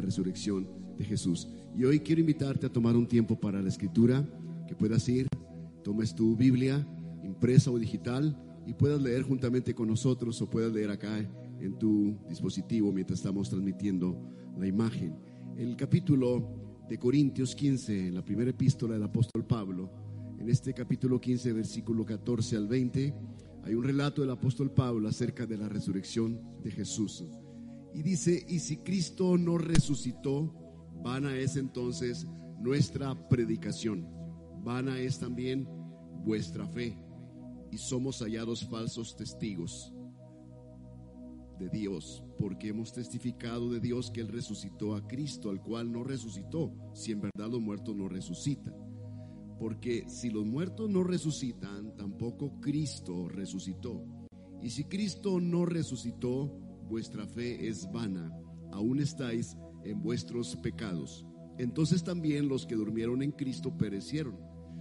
resurrección de Jesús. Y hoy quiero invitarte a tomar un tiempo para la escritura, que puedas ir, tomes tu Biblia, impresa o digital, y puedas leer juntamente con nosotros o puedas leer acá en tu dispositivo mientras estamos transmitiendo la imagen. El capítulo de Corintios 15, la primera epístola del apóstol Pablo, en este capítulo 15, versículo 14 al 20, hay un relato del apóstol Pablo acerca de la resurrección de Jesús. Y dice, y si Cristo no resucitó, vana es entonces nuestra predicación, vana es también vuestra fe, y somos hallados falsos testigos de Dios, porque hemos testificado de Dios que Él resucitó a Cristo, al cual no resucitó, si en verdad los muertos no resucitan. Porque si los muertos no resucitan, tampoco Cristo resucitó. Y si Cristo no resucitó, vuestra fe es vana, aún estáis en vuestros pecados. Entonces también los que durmieron en Cristo perecieron.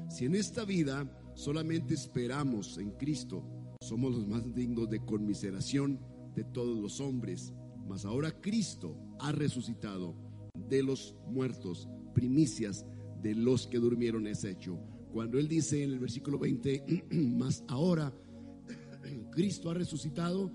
Si en esta vida solamente esperamos en Cristo, somos los más dignos de conmiseración de todos los hombres. Mas ahora Cristo ha resucitado de los muertos, primicias de los que durmieron es hecho. Cuando él dice en el versículo 20, más ahora Cristo ha resucitado,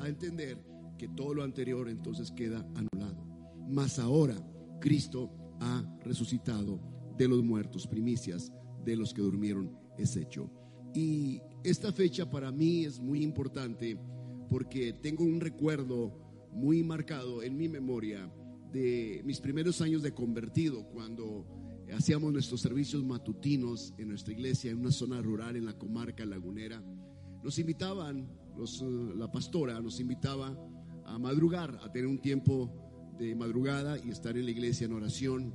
a entender que todo lo anterior entonces queda anulado. Mas ahora Cristo ha resucitado de los muertos, primicias de los que durmieron es hecho. Y esta fecha para mí es muy importante porque tengo un recuerdo muy marcado en mi memoria de mis primeros años de convertido, cuando hacíamos nuestros servicios matutinos en nuestra iglesia, en una zona rural en la comarca lagunera, nos invitaban, eh, la pastora nos invitaba a madrugar, a tener un tiempo de madrugada y estar en la iglesia en oración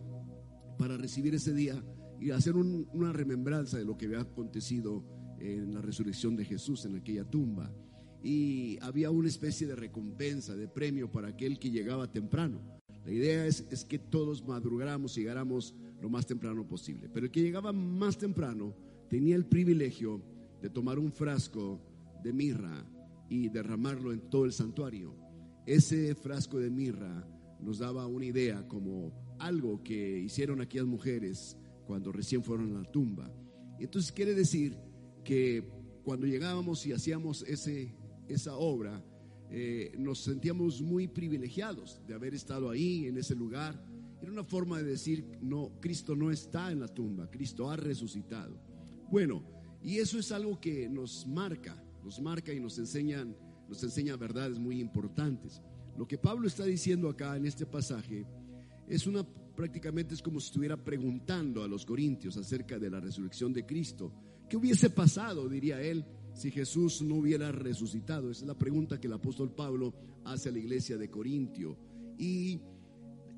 para recibir ese día y hacer una remembranza de lo que había acontecido en la resurrección de Jesús en aquella tumba. Y había una especie de recompensa, de premio para aquel que llegaba temprano. La idea es, es que todos madrugáramos y llegáramos lo más temprano posible. Pero el que llegaba más temprano tenía el privilegio de tomar un frasco de mirra y derramarlo en todo el santuario. Ese frasco de mirra nos daba una idea como algo que hicieron aquellas mujeres cuando recién fueron a la tumba. Entonces quiere decir que cuando llegábamos y hacíamos ese, esa obra, eh, nos sentíamos muy privilegiados de haber estado ahí, en ese lugar. Era una forma de decir, no, Cristo no está en la tumba, Cristo ha resucitado. Bueno, y eso es algo que nos marca, nos marca y nos enseñan, nos enseña verdades muy importantes. Lo que Pablo está diciendo acá en este pasaje es una prácticamente es como si estuviera preguntando a los corintios acerca de la resurrección de Cristo. ¿Qué hubiese pasado, diría él, si Jesús no hubiera resucitado? Esa es la pregunta que el apóstol Pablo hace a la iglesia de Corintio. Y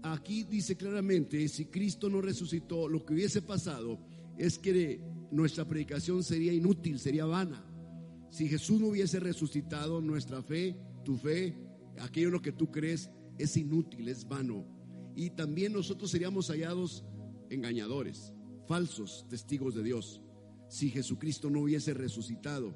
aquí dice claramente, si Cristo no resucitó, lo que hubiese pasado es que nuestra predicación sería inútil, sería vana. Si Jesús no hubiese resucitado, nuestra fe, tu fe, aquello lo que tú crees, es inútil, es vano. Y también nosotros seríamos hallados engañadores, falsos testigos de Dios, si Jesucristo no hubiese resucitado.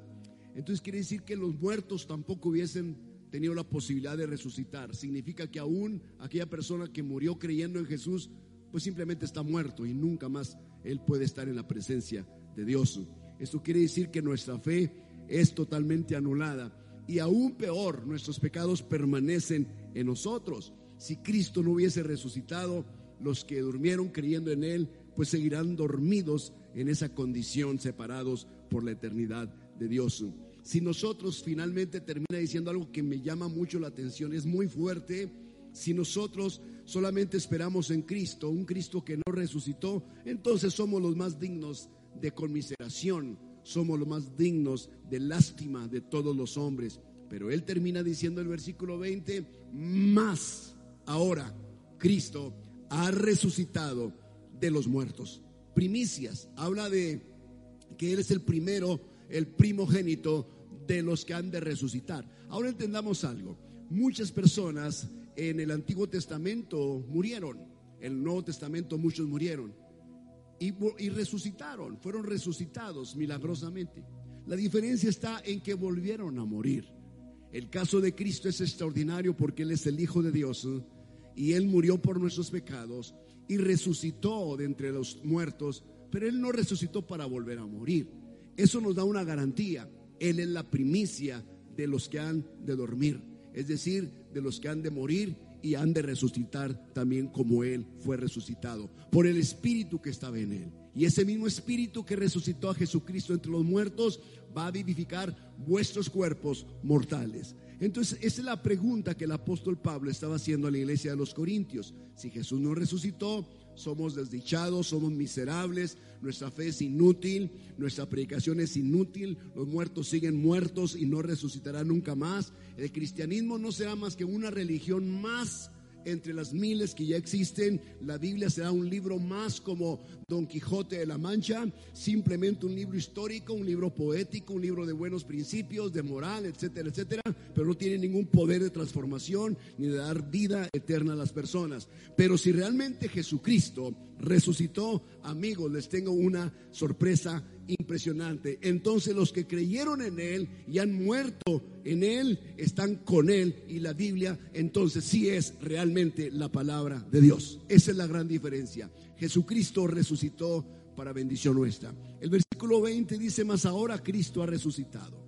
Entonces quiere decir que los muertos tampoco hubiesen tenido la posibilidad de resucitar. Significa que aún aquella persona que murió creyendo en Jesús, pues simplemente está muerto y nunca más él puede estar en la presencia de Dios. Esto quiere decir que nuestra fe es totalmente anulada y aún peor, nuestros pecados permanecen en nosotros. Si Cristo no hubiese resucitado, los que durmieron creyendo en Él, pues seguirán dormidos en esa condición, separados por la eternidad de Dios. Si nosotros finalmente termina diciendo algo que me llama mucho la atención, es muy fuerte, si nosotros solamente esperamos en Cristo, un Cristo que no resucitó, entonces somos los más dignos de conmiseración, somos los más dignos de lástima de todos los hombres. Pero él termina diciendo el versículo 20, más ahora Cristo ha resucitado de los muertos. Primicias, habla de que Él es el primero el primogénito de los que han de resucitar. Ahora entendamos algo. Muchas personas en el Antiguo Testamento murieron. En el Nuevo Testamento muchos murieron. Y, resucitaron, fueron resucitados milagrosamente. La diferencia está en que volvieron a morir. El caso de Cristo es extraordinario porque Él es el Hijo de Dios y Él murió por nuestros pecados y resucitó de entre los muertos, pero Él no resucitó para volver a morir. Eso nos da una garantía. Él es la primicia de los que han de dormir, es decir, de los que han de morir y han de resucitar también como Él fue resucitado, por el Espíritu que estaba en Él. Y ese mismo Espíritu que resucitó a Jesucristo entre los muertos va a vivificar vuestros cuerpos mortales. Entonces, esa es la pregunta que el apóstol Pablo estaba haciendo a la iglesia de los Corintios. Si Jesús no resucitó, somos desdichados, somos miserables, nuestra fe es inútil, nuestra predicación es inútil, los muertos siguen muertos y no resucitarán nunca más. El cristianismo no será más que una religión más entre las miles que ya existen. La Biblia será un libro más como Don Quijote de la Mancha, simplemente un libro histórico, un libro poético, un libro de buenos principios, de moral, etcétera, etcétera, pero no tiene ningún poder de transformación ni de dar vida eterna a las personas. Pero si realmente Jesucristo resucitó, amigos, les tengo una sorpresa impresionante. Entonces los que creyeron en Él y han muerto en Él, están con Él y la Biblia entonces sí es realmente la palabra de Dios. Esa es la gran diferencia. Jesucristo resucitó para bendición nuestra. El versículo 20 dice, más ahora Cristo ha resucitado.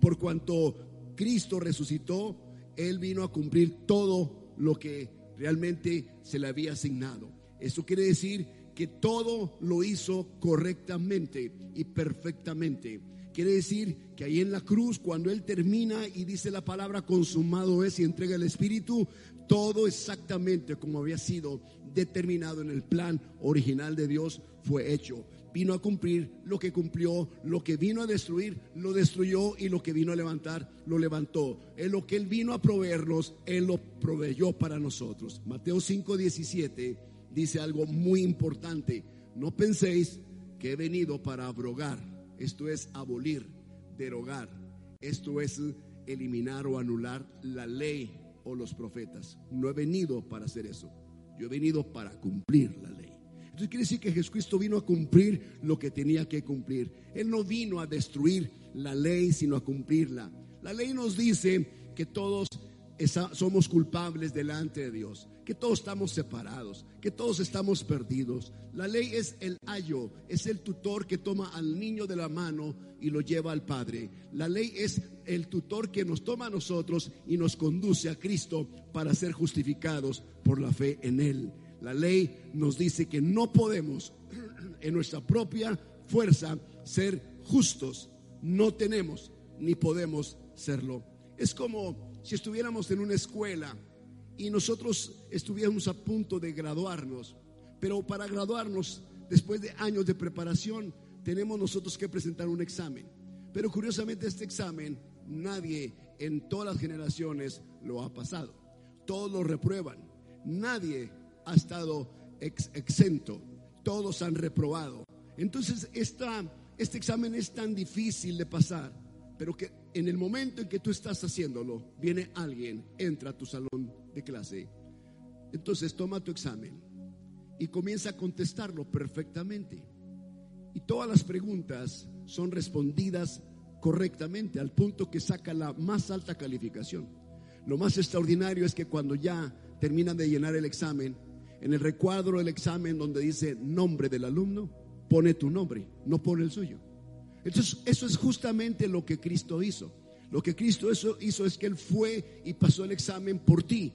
Por cuanto Cristo resucitó, Él vino a cumplir todo lo que realmente se le había asignado. Eso quiere decir que todo lo hizo correctamente y perfectamente. Quiere decir que ahí en la cruz, cuando Él termina y dice la palabra consumado es y entrega el Espíritu, todo exactamente como había sido determinado en el plan original de Dios fue hecho. Vino a cumplir lo que cumplió, lo que vino a destruir, lo destruyó y lo que vino a levantar, lo levantó. En lo que Él vino a proveernos, Él lo proveyó para nosotros. Mateo 5, 17 dice algo muy importante. No penséis que he venido para abrogar, esto es abolir, derogar, esto es eliminar o anular la ley o los profetas. No he venido para hacer eso, yo he venido para cumplir la ley. Entonces quiere decir que Jesucristo vino a cumplir lo que tenía que cumplir. Él no vino a destruir la ley, sino a cumplirla. La ley nos dice que todos somos culpables delante de Dios, que todos estamos separados, que todos estamos perdidos. La ley es el ayo, es el tutor que toma al niño de la mano y lo lleva al Padre. La ley es el tutor que nos toma a nosotros y nos conduce a Cristo para ser justificados por la fe en Él. La ley nos dice que no podemos en nuestra propia fuerza ser justos. No tenemos ni podemos serlo. Es como si estuviéramos en una escuela y nosotros estuviéramos a punto de graduarnos, pero para graduarnos, después de años de preparación, tenemos nosotros que presentar un examen. Pero curiosamente este examen nadie en todas las generaciones lo ha pasado. Todos lo reprueban. Nadie ha estado exento. Todos han reprobado. Entonces esta, este examen es tan difícil de pasar, pero que en el momento en que tú estás haciéndolo, viene alguien, entra a tu salón de clase. Entonces toma tu examen y comienza a contestarlo perfectamente. Y todas las preguntas son respondidas correctamente al punto que saca la más alta calificación. Lo más extraordinario es que cuando ya terminan de llenar el examen, en el recuadro del examen donde dice nombre del alumno, pone tu nombre, no pone el suyo. Entonces, eso es justamente lo que Cristo hizo. Lo que Cristo hizo, es que Él fue y pasó el examen por ti.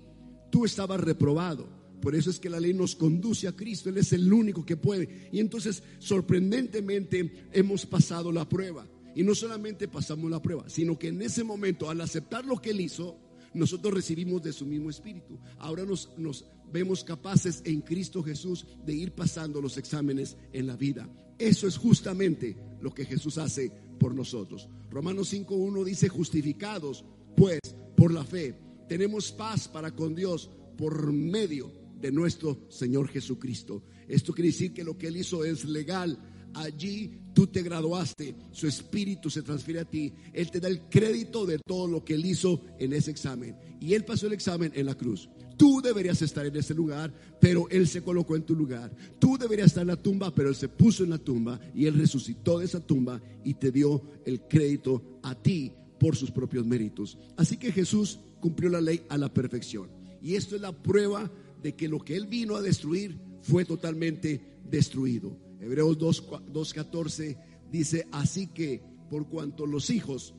Tú estabas reprobado. Por eso es que la ley nos conduce a Cristo. Él es el único que puede. Y entonces, sorprendentemente, hemos pasado la prueba. Y no solamente pasamos la prueba, sino que en ese momento, al aceptar lo que Él hizo, nosotros recibimos de su mismo espíritu. Ahora nos, nos vemos capaces en Cristo Jesús de ir pasando los exámenes en la vida. Eso es justamente lo que Jesús hace por nosotros. Romanos 5.1 dice, justificados pues por la fe, tenemos paz para con Dios por medio de nuestro Señor Jesucristo. Esto quiere decir que lo que Él hizo es legal. Allí tú te graduaste, su espíritu se transfiere a ti, Él te da el crédito de todo lo que Él hizo en ese examen. Y Él pasó el examen en la cruz. Tú deberías estar en ese lugar, pero Él se colocó en tu lugar. Tú deberías estar en la tumba, pero Él se puso en la tumba y Él resucitó de esa tumba y te dio el crédito a ti por sus propios méritos. Así que Jesús cumplió la ley a la perfección. Y esto es la prueba de que lo que él vino a destruir fue totalmente destruido. Hebreos 2.14 dice, así que por cuanto los hijos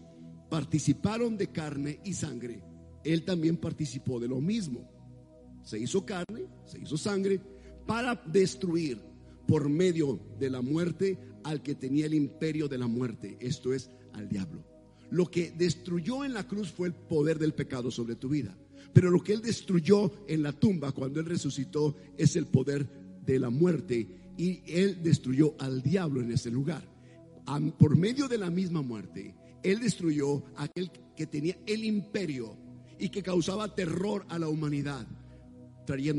participaron de carne y sangre, él también participó de lo mismo. Se hizo carne, se hizo sangre, para destruir por medio de la muerte al que tenía el imperio de la muerte, esto es, al diablo. Lo que destruyó en la cruz fue el poder del pecado sobre tu vida. Pero lo que Él destruyó en la tumba cuando Él resucitó es el poder de la muerte. Y Él destruyó al diablo en ese lugar. Por medio de la misma muerte, Él destruyó aquel que tenía el imperio y que causaba terror a la humanidad,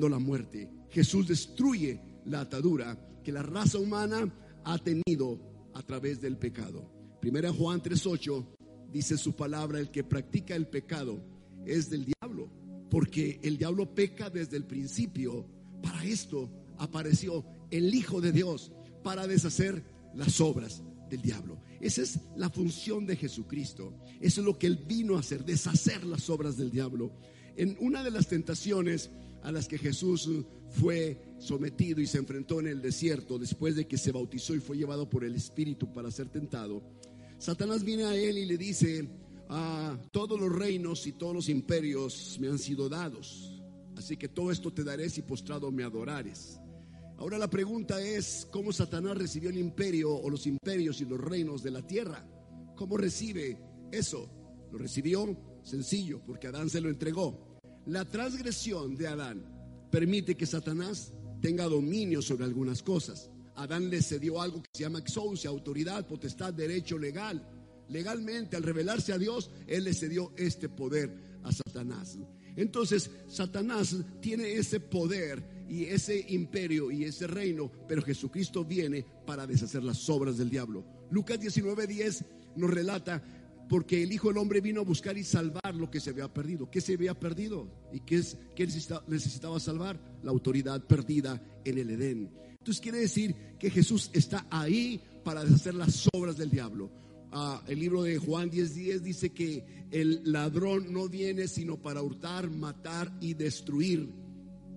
la muerte. Jesús destruye la atadura que la raza humana ha tenido a través del pecado. Primera Juan 3:8 dice su palabra, el que practica el pecado es del diablo, porque el diablo peca desde el principio. Para esto apareció el Hijo de Dios, para deshacer las obras del diablo. Esa es la función de Jesucristo. Eso es lo que Él vino a hacer, deshacer las obras del diablo. En una de las tentaciones a las que Jesús fue sometido y se enfrentó en el desierto después de que se bautizó y fue llevado por el Espíritu para ser tentado, Satanás viene a él y le dice, ah, todos los reinos y todos los imperios me han sido dados, así que todo esto te daré si postrado me adorares. Ahora la pregunta es, ¿cómo Satanás recibió el imperio o los imperios y los reinos de la tierra? ¿Cómo recibe eso? Lo recibió sencillo, porque Adán se lo entregó. La transgresión de Adán permite que Satanás tenga dominio sobre algunas cosas. Adán le cedió algo que se llama exousia, autoridad, potestad, derecho legal. Legalmente, al revelarse a Dios, Él le cedió este poder a Satanás. Entonces, Satanás tiene ese poder y ese imperio y ese reino, pero Jesucristo viene para deshacer las obras del diablo. Lucas 19:10 nos relata porque el Hijo del Hombre vino a buscar y salvar lo que se había perdido. ¿Qué se había perdido? ¿Y qué, es, qué necesitaba, salvar? La autoridad perdida en el Edén. Entonces quiere decir que Jesús está ahí para deshacer las obras del diablo. Ah, el libro de Juan 10:10 dice que el ladrón no viene sino para hurtar, matar y destruir.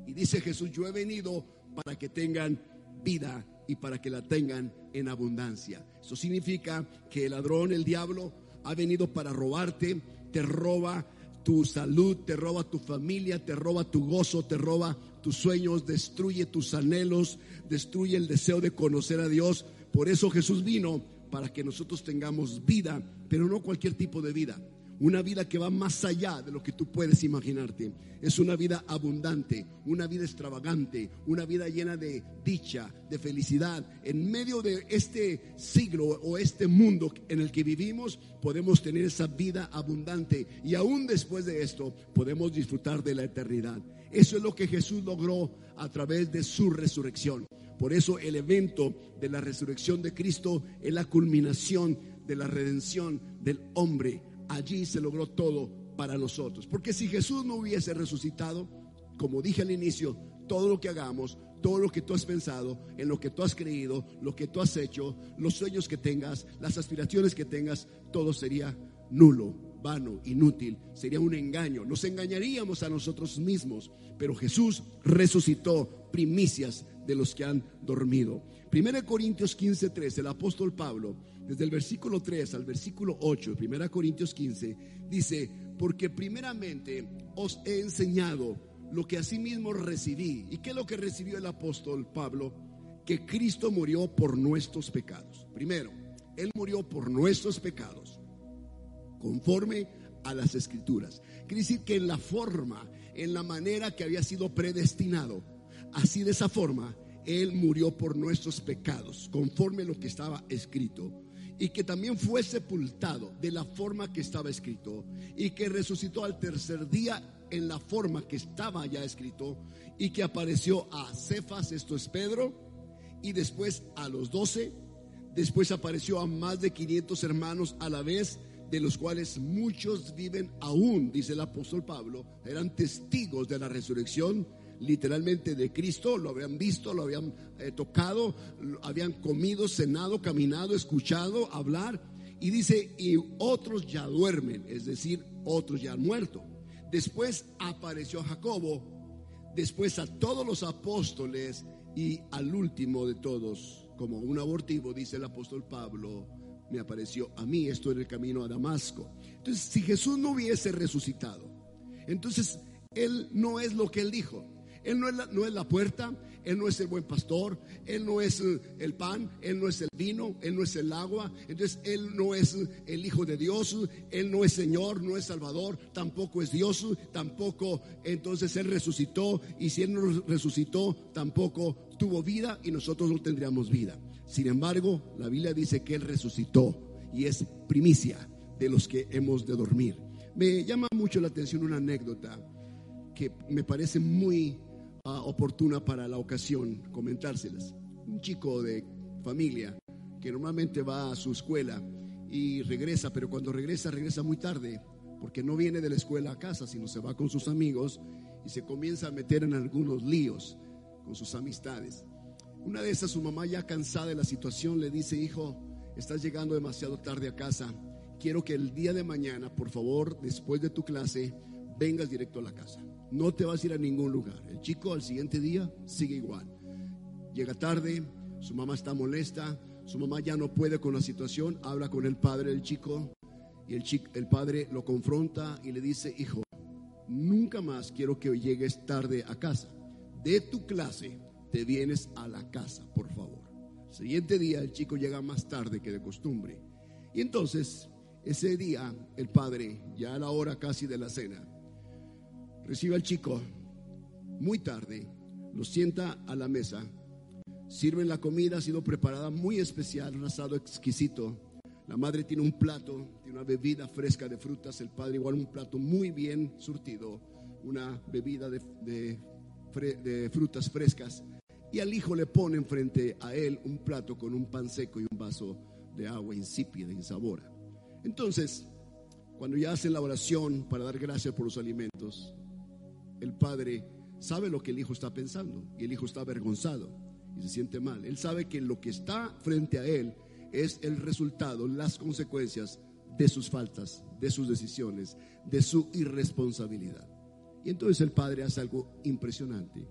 Y dice Jesús, yo he venido para que tengan vida y para que la tengan en abundancia. Eso significa que el ladrón, el diablo, ha venido para robarte, te roba tu salud, te roba tu familia, te roba tu gozo, te roba tus sueños, destruye tus anhelos, destruye el deseo de conocer a Dios. Por eso Jesús vino para que nosotros tengamos vida, pero no cualquier tipo de vida una vida que va más allá de lo que tú puedes imaginarte. Es una vida abundante, una vida extravagante, una vida llena de dicha, de felicidad. En medio de este siglo o este mundo en el que vivimos, podemos tener esa vida abundante y aún después de esto podemos disfrutar de la eternidad. Eso es lo que Jesús logró a través de su resurrección. Por eso el evento de la resurrección de Cristo es la culminación de la redención del hombre allí se logró todo para nosotros. Porque si Jesús no hubiese resucitado, como dije al inicio, todo lo que hagamos, todo lo que tú has pensado, en lo que tú has creído, lo que tú has hecho, los sueños que tengas, las aspiraciones que tengas, todo sería nulo, vano, inútil, sería un engaño. Nos engañaríamos a nosotros mismos, pero Jesús resucitó primicias de los que han dormido. 1 Corintios 15:3, el apóstol Pablo desde el versículo 3 al versículo 8, 1 Corintios 15, dice, porque primeramente os he enseñado lo que asimismo recibí. ¿Y qué es lo que recibió el apóstol Pablo? Que Cristo murió por nuestros pecados. Primero, Él murió por nuestros pecados, conforme a las escrituras. Quiere decir que en la forma, en la manera que había sido predestinado, así de esa forma, Él murió por nuestros pecados, conforme lo que estaba escrito y que también fue sepultado de la forma que estaba escrito y que resucitó al tercer día en la forma que estaba ya escrito y que apareció a Cefas, esto es Pedro, y después a los doce, después apareció a más de 500 hermanos a la vez, de los cuales muchos viven aún, dice el apóstol Pablo, eran testigos de la resurrección literalmente de Cristo, lo habían visto, lo habían eh, tocado, habían comido, cenado, caminado, escuchado, hablar. Y dice, y otros ya duermen, es decir, otros ya han muerto. Después apareció Jacobo, después a todos los apóstoles y al último de todos, como un abortivo, dice el apóstol Pablo, me apareció a mí, esto en el camino a Damasco. Entonces, si Jesús no hubiese resucitado, entonces Él no es lo que Él dijo. Él no es, la, no es la puerta, Él no es el buen pastor, Él no es eh, el pan, Él no es el vino, Él no es el agua. Entonces Él no es el Hijo de Dios, Él no es Señor, no es Salvador, tampoco es Dios, tampoco entonces Él resucitó y si Él no resucitó, tampoco tuvo vida y nosotros no tendríamos vida. Sin embargo, la Biblia dice que Él resucitó y es primicia de los que hemos de dormir. Me llama mucho la atención una anécdota que me parece muy oportuna para la ocasión comentárselas. Un chico de familia que normalmente va a su escuela y regresa, pero cuando regresa, regresa muy tarde, porque no viene de la escuela a casa, sino se va con sus amigos y se comienza a meter en algunos líos con sus amistades. Una de esas, su mamá ya cansada de la situación, le dice, hijo, estás llegando demasiado tarde a casa, quiero que el día de mañana, por favor, después de tu clase, vengas directo a la casa. No te vas a ir a ningún lugar. El chico al siguiente día sigue igual. Llega tarde, su mamá está molesta, su mamá ya no puede con la situación, habla con el padre del chico y el, chico, el padre lo confronta y le dice, hijo, nunca más quiero que llegues tarde a casa. De tu clase te vienes a la casa, por favor. Siguiente día el chico llega más tarde que de costumbre. Y entonces, ese día, el padre, ya a la hora casi de la cena, Recibe al chico muy tarde, lo sienta a la mesa, sirven la comida, ha sido preparada muy especial, un asado exquisito. La madre tiene un plato, tiene una bebida fresca de frutas, el padre igual un plato muy bien surtido, una bebida de, de frutas frescas. Y al hijo le ponen frente a él un plato con un pan seco y un vaso de agua insípida, insabora. Entonces, cuando ya hacen la oración para dar gracias por los alimentos, el padre sabe lo que el hijo está pensando y el hijo está avergonzado y se siente mal. Él sabe que lo que está frente a él es el resultado, las consecuencias de sus faltas, de sus decisiones, de su irresponsabilidad. Y entonces el padre hace algo impresionante.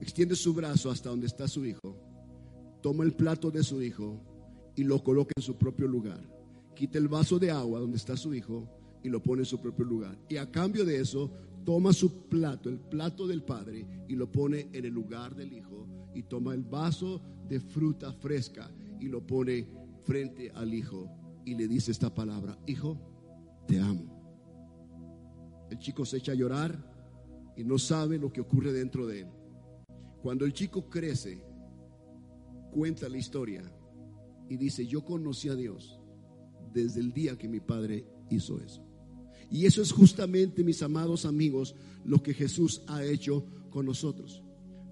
Extiende su brazo hasta donde está su hijo, toma el plato de su hijo y lo coloca en su propio lugar. Quita el vaso de agua donde está su hijo y lo pone en su propio lugar. Y a cambio de eso, toma su plato, el plato del Padre, y lo pone en el lugar del Hijo, y toma el vaso de fruta fresca y lo pone frente al Hijo, y le dice esta palabra, Hijo, te amo. El chico se echa a llorar y no sabe lo que ocurre dentro de él. Cuando el chico crece, cuenta la historia y dice, yo conocí a Dios desde el día que mi padre hizo eso. Y eso es justamente, mis amados amigos, lo que Jesús ha hecho con nosotros.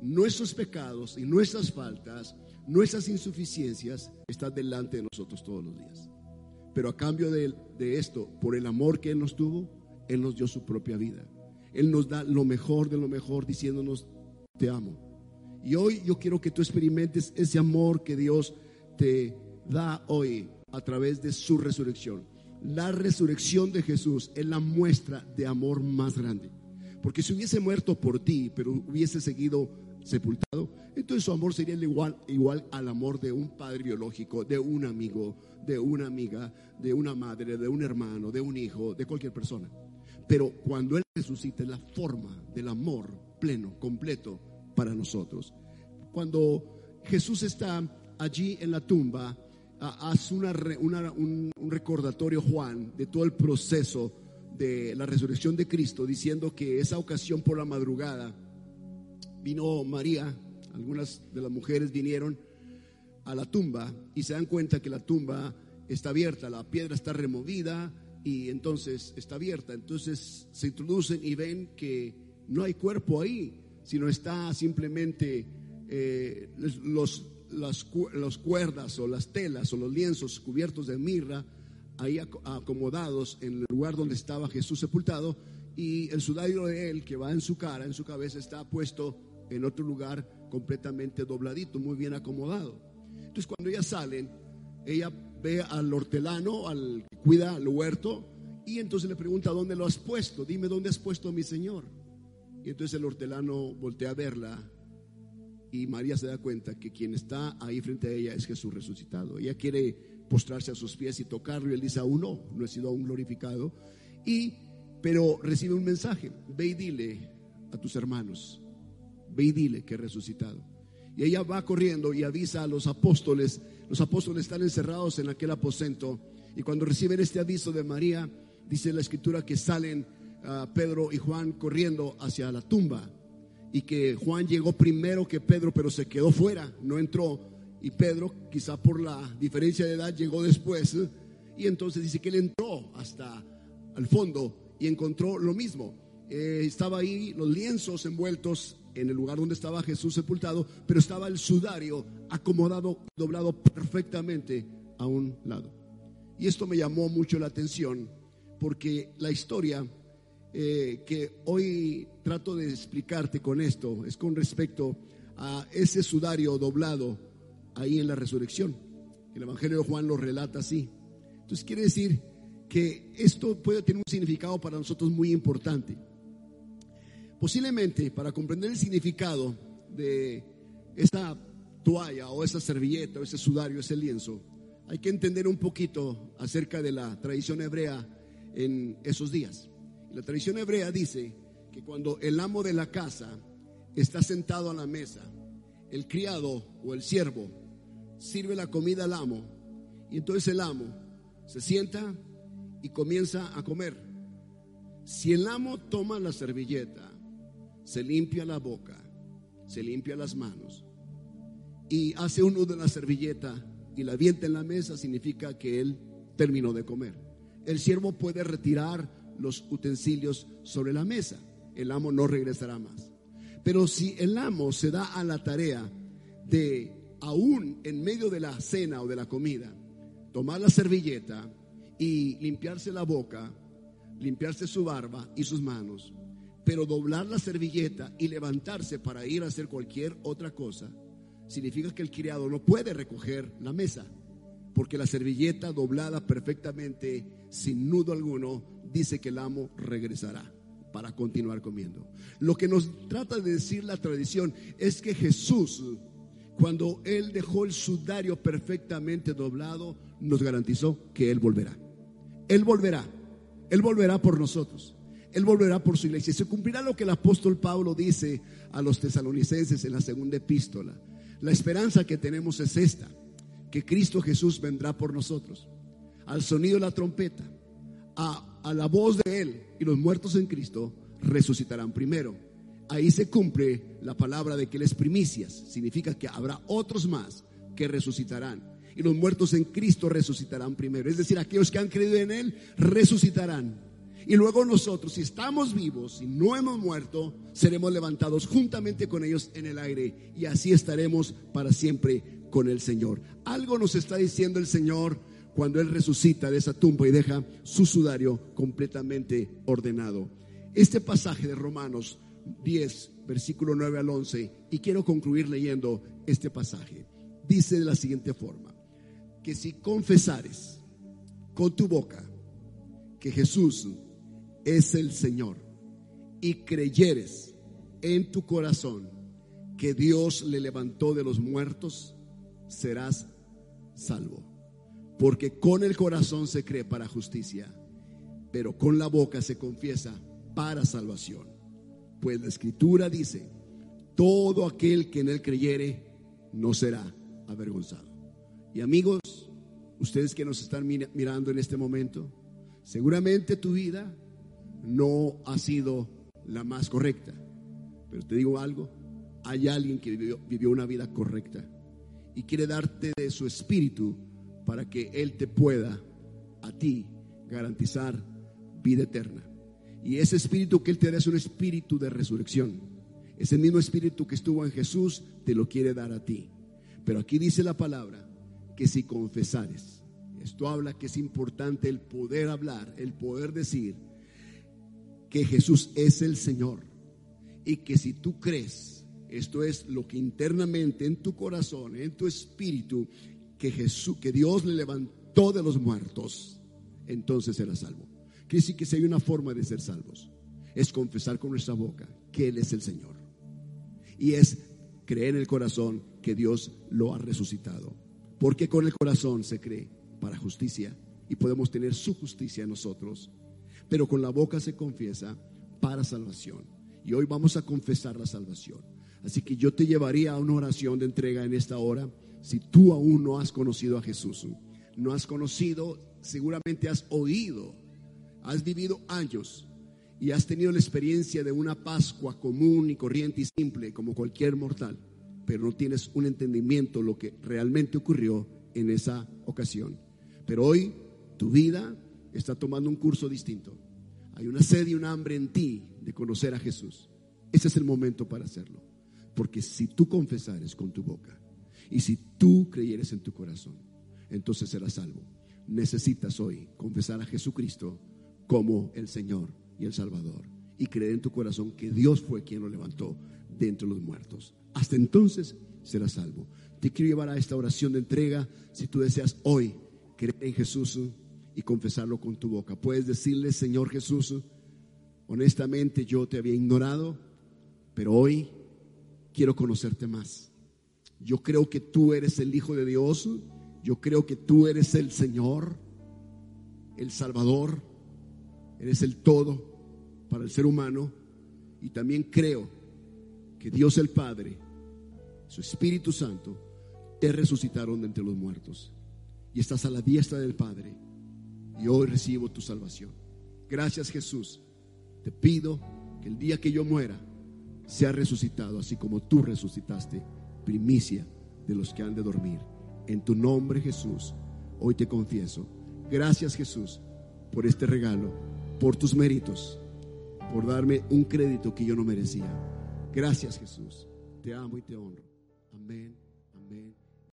Nuestros pecados y nuestras faltas, nuestras insuficiencias están delante de nosotros todos los días. Pero a cambio de, esto, por el amor que Él nos tuvo, Él nos dio su propia vida. Él nos da lo mejor de lo mejor diciéndonos, te amo. Y hoy yo quiero que tú experimentes ese amor que Dios te da hoy a través de su resurrección la resurrección de Jesús es la muestra de amor más grande. Porque si hubiese muerto por ti, pero hubiese seguido sepultado, entonces su amor sería igual, igual al amor de un padre biológico, de un amigo, de una amiga, de una madre, de un hermano, de un hijo, de cualquier persona. Pero cuando Él resucita es la forma del amor pleno, completo para nosotros. Cuando Jesús está allí en la tumba, haz una, un, recordatorio, Juan, de todo el proceso de la resurrección de Cristo, diciendo que esa ocasión por la madrugada vino María, algunas de las mujeres vinieron a la tumba y se dan cuenta que la tumba está abierta, la piedra está removida y entonces está abierta. Entonces se introducen y ven que no hay cuerpo ahí, sino está simplemente eh, los las, cuerdas o las telas o los lienzos cubiertos de mirra ahí acomodados en el lugar donde estaba Jesús sepultado y el sudario de él que va en su cara, en su cabeza, está puesto en otro lugar completamente dobladito, muy bien acomodado. Entonces cuando ellas salen, ella ve al hortelano, al que cuida el huerto, y entonces le pregunta, ¿dónde lo has puesto? Dime, ¿dónde has puesto a mi Señor? Y entonces el hortelano voltea a verla y María se da cuenta que quien está ahí frente a ella es Jesús resucitado. Ella quiere postrarse a sus pies y tocarlo y él dice, aún no, no he sido aún glorificado. Y, pero recibe un mensaje, ve y dile a tus hermanos, ve y dile que he resucitado. Y ella va corriendo y avisa a los apóstoles, los apóstoles están encerrados en aquel aposento y cuando reciben este aviso de María, dice la escritura que salen uh, Pedro y Juan corriendo hacia la tumba y que Juan llegó primero que Pedro, pero se quedó fuera, no entró. Y Pedro, quizá por la diferencia de edad, llegó después. Y entonces dice que él entró hasta al fondo y encontró lo mismo. Eh, estaba ahí los lienzos envueltos en el lugar donde estaba Jesús sepultado, pero estaba el sudario acomodado, doblado perfectamente a un lado. Y esto me llamó mucho la atención porque la historia eh, que hoy trato de explicarte con esto es con respecto a ese sudario doblado ahí en la resurrección. El Evangelio de Juan lo relata así. Entonces quiere decir que esto puede tener un significado para nosotros muy importante. Posiblemente para comprender el significado de esa toalla o esa servilleta o ese sudario, ese lienzo, hay que entender un poquito acerca de la tradición hebrea en esos días. La tradición hebrea dice que cuando el amo de la casa está sentado a la mesa, el criado o el siervo sirve la comida al amo y entonces el amo se sienta y comienza a comer. Si el amo toma la servilleta, se limpia la boca, se limpia las manos y hace uno de la servilleta y la avienta en la mesa, significa que él terminó de comer. El siervo puede retirar los utensilios sobre la mesa. El amo no regresará más. Pero si el amo se da a la tarea de, aún en medio de la cena o de la comida, tomar la servilleta y limpiarse la boca, limpiarse su barba y sus manos, pero doblar la servilleta y levantarse para ir a hacer cualquier otra cosa, significa que el criado no puede recoger la mesa, porque la servilleta doblada perfectamente, sin nudo alguno, dice que el amo regresará para continuar comiendo. Lo que nos trata de decir la tradición es que Jesús, cuando Él dejó el sudario perfectamente doblado, nos garantizó que Él volverá. Él volverá. Él volverá por nosotros. Él volverá por su iglesia. Se cumplirá lo que el apóstol Pablo dice a los tesalonicenses en la segunda epístola. La esperanza que tenemos es esta, que Cristo Jesús vendrá por nosotros. Al sonido de la trompeta, a a la voz de Él y los muertos en Cristo resucitarán primero. Ahí se cumple la palabra de que Él es primicias. Significa que habrá otros más que resucitarán. Y los muertos en Cristo resucitarán primero. Es decir, aquellos que han creído en Él resucitarán. Y luego nosotros, si estamos vivos y no hemos muerto, seremos levantados juntamente con ellos en el aire. Y así estaremos para siempre con el Señor. Algo nos está diciendo el Señor cuando Él resucita de esa tumba y deja su sudario completamente ordenado. Este pasaje de Romanos 10, versículo 9 al 11, y quiero concluir leyendo este pasaje. Dice de la siguiente forma, que si confesares con tu boca que Jesús es el Señor y creyeres en tu corazón que Dios le levantó de los muertos, serás salvo. Porque con el corazón se cree para justicia, pero con la boca se confiesa para salvación. Pues la escritura dice, todo aquel que en él creyere no será avergonzado. Y amigos, ustedes que nos están mirando en este momento, seguramente tu vida no ha sido la más correcta. Pero te digo algo, hay alguien que vivió, vivió una vida correcta y quiere darte de su espíritu para que Él te pueda a ti garantizar vida eterna. Y ese espíritu que Él te da es un espíritu de resurrección. Ese mismo espíritu que estuvo en Jesús te lo quiere dar a ti. Pero aquí dice la palabra que si confesares, esto habla que es importante el poder hablar, el poder decir que Jesús es el Señor y que si tú crees, esto es lo que internamente en tu corazón, en tu espíritu, que Jesús, que Dios le levantó de los muertos, entonces será salvo. Quiere que si hay una forma de ser salvos, es confesar con nuestra boca que Él es el Señor. Y es creer en el corazón que Dios lo ha resucitado. Porque con el corazón se cree para justicia y podemos tener su justicia en nosotros. Pero con la boca se confiesa para salvación. Y hoy vamos a confesar la salvación. Así que yo te llevaría a una oración de entrega en esta hora si tú aún no has conocido a Jesús. No has conocido, seguramente has oído, has vivido años y has tenido la experiencia de una Pascua común y corriente y simple como cualquier mortal, pero no tienes un entendimiento de lo que realmente ocurrió en esa ocasión. Pero hoy tu vida está tomando un curso distinto. Hay una sed y un hambre en ti de conocer a Jesús. Ese es el momento para hacerlo. Porque si tú confesares con tu boca y si tú creyeres en tu corazón, entonces serás salvo. Necesitas hoy confesar a Jesucristo como el Señor y el Salvador y creer en tu corazón que Dios fue quien lo levantó de entre los muertos. Hasta entonces serás salvo. Te quiero llevar a esta oración de entrega si tú deseas hoy creer en Jesús y confesarlo con tu boca. Puedes decirle, Señor Jesús, honestamente yo te había ignorado, pero hoy quiero conocerte más. Yo creo que tú eres el Hijo de Dios, yo creo que tú eres el Señor, el Salvador, eres el todo para el ser humano. Y también creo que Dios el Padre, su Espíritu Santo, te resucitaron de entre los muertos. Y estás a la diestra del Padre. Y hoy recibo tu salvación. Gracias Jesús. Te pido que el día que yo muera sea resucitado, así como tú resucitaste, primicia de los que han de dormir. En tu nombre Jesús, hoy te confieso. Gracias Jesús por este regalo, por tus méritos, por darme un crédito que yo no merecía. Gracias Jesús. Te amo y te honro. Amén, amén.